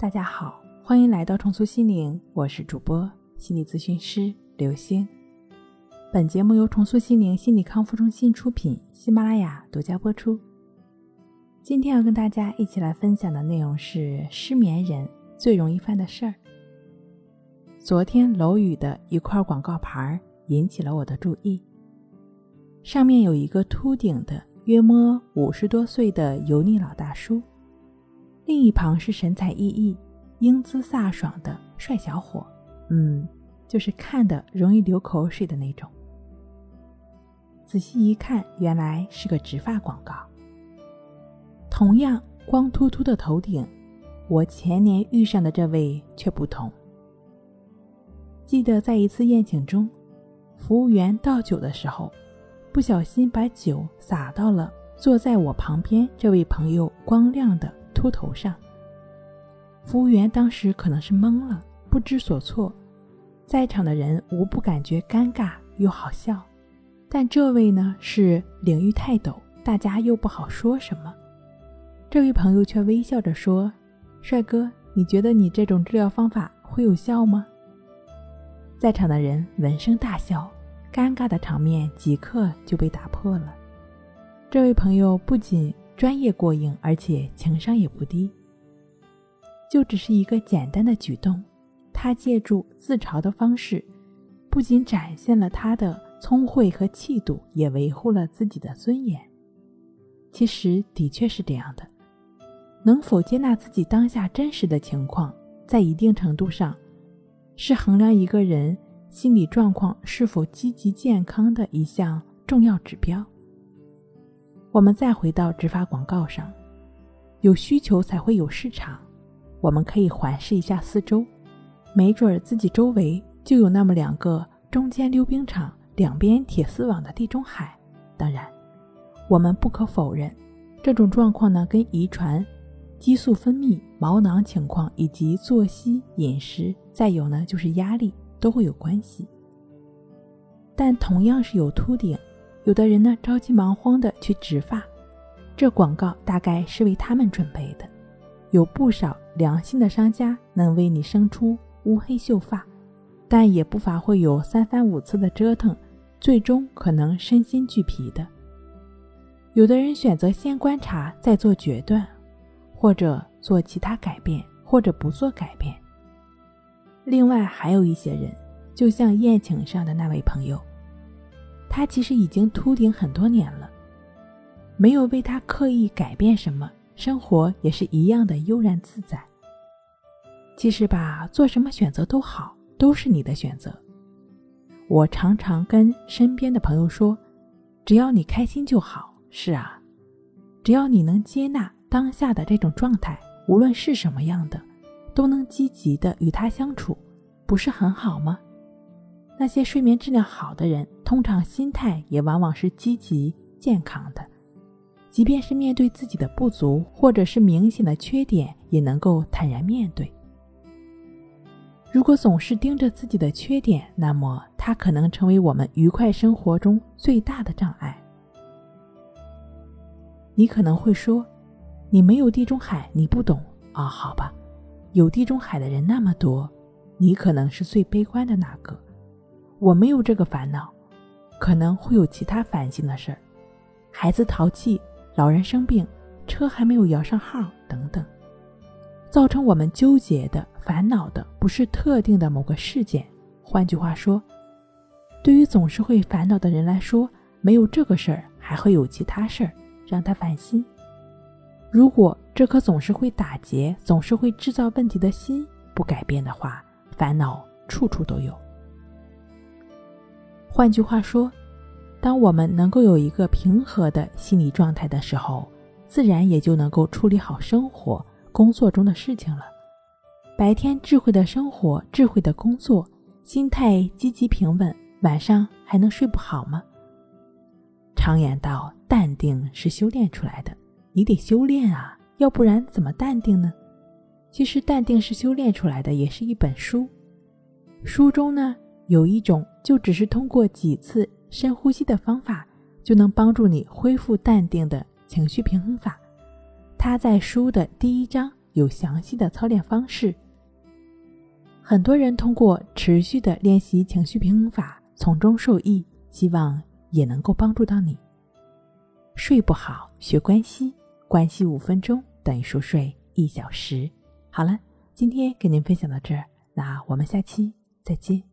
大家好，欢迎来到重塑心灵，我是主播心理咨询师刘星。本节目由重塑心灵心理康复中心出品，喜马拉雅独家播出。今天要跟大家一起来分享的内容是失眠人最容易犯的事儿。昨天楼宇的一块广告牌引起了我的注意，上面有一个秃顶的约摸五十多岁的油腻老大叔。另一旁是神采奕奕、英姿飒爽的帅小伙，嗯，就是看的容易流口水的那种。仔细一看，原来是个植发广告。同样光秃秃的头顶，我前年遇上的这位却不同。记得在一次宴请中，服务员倒酒的时候，不小心把酒洒到了坐在我旁边这位朋友光亮的。秃头上，服务员当时可能是懵了，不知所措，在场的人无不感觉尴尬又好笑，但这位呢是领域泰斗，大家又不好说什么。这位朋友却微笑着说：“帅哥，你觉得你这种治疗方法会有效吗？”在场的人闻声大笑，尴尬的场面即刻就被打破了。这位朋友不仅。专业过硬，而且情商也不低。就只是一个简单的举动，他借助自嘲的方式，不仅展现了他的聪慧和气度，也维护了自己的尊严。其实的确是这样的，能否接纳自己当下真实的情况，在一定程度上，是衡量一个人心理状况是否积极健康的一项重要指标。我们再回到植发广告上，有需求才会有市场。我们可以环视一下四周，没准儿自己周围就有那么两个中间溜冰场、两边铁丝网的地中海。当然，我们不可否认，这种状况呢跟遗传、激素分泌、毛囊情况以及作息、饮食，再有呢就是压力都会有关系。但同样是有秃顶。有的人呢着急忙慌的去植发，这广告大概是为他们准备的。有不少良心的商家能为你生出乌黑秀发，但也不乏会有三番五次的折腾，最终可能身心俱疲的。有的人选择先观察再做决断，或者做其他改变，或者不做改变。另外还有一些人，就像宴请上的那位朋友。他其实已经秃顶很多年了，没有为他刻意改变什么，生活也是一样的悠然自在。其实吧，做什么选择都好，都是你的选择。我常常跟身边的朋友说，只要你开心就好。是啊，只要你能接纳当下的这种状态，无论是什么样的，都能积极的与他相处，不是很好吗？那些睡眠质量好的人，通常心态也往往是积极健康的，即便是面对自己的不足或者是明显的缺点，也能够坦然面对。如果总是盯着自己的缺点，那么它可能成为我们愉快生活中最大的障碍。你可能会说，你没有地中海，你不懂啊？好吧，有地中海的人那么多，你可能是最悲观的那个。我没有这个烦恼，可能会有其他烦心的事儿，孩子淘气，老人生病，车还没有摇上号等等。造成我们纠结的、烦恼的，不是特定的某个事件。换句话说，对于总是会烦恼的人来说，没有这个事儿，还会有其他事儿让他烦心。如果这颗总是会打结、总是会制造问题的心不改变的话，烦恼处处都有。换句话说，当我们能够有一个平和的心理状态的时候，自然也就能够处理好生活、工作中的事情了。白天智慧的生活、智慧的工作，心态积极平稳，晚上还能睡不好吗？常言道，淡定是修炼出来的，你得修炼啊，要不然怎么淡定呢？其实，淡定是修炼出来的，也是一本书，书中呢。有一种，就只是通过几次深呼吸的方法，就能帮助你恢复淡定的情绪平衡法。它在书的第一章有详细的操练方式。很多人通过持续的练习情绪平衡法，从中受益，希望也能够帮助到你。睡不好，学关系，关系五分钟等于熟睡一小时。好了，今天跟您分享到这儿，那我们下期再见。